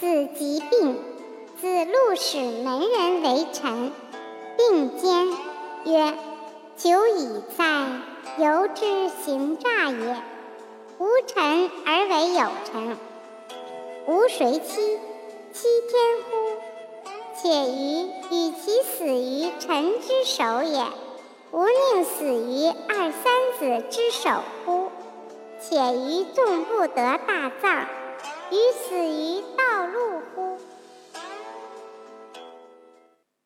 子疾病，子路使门人为臣，并肩曰，久矣哉，由之行诈也。无臣而为有臣。吾谁欺，欺天乎？且于与其死于臣之手也。吾宁死于二三子之手乎？且于众不得大葬？于死于道。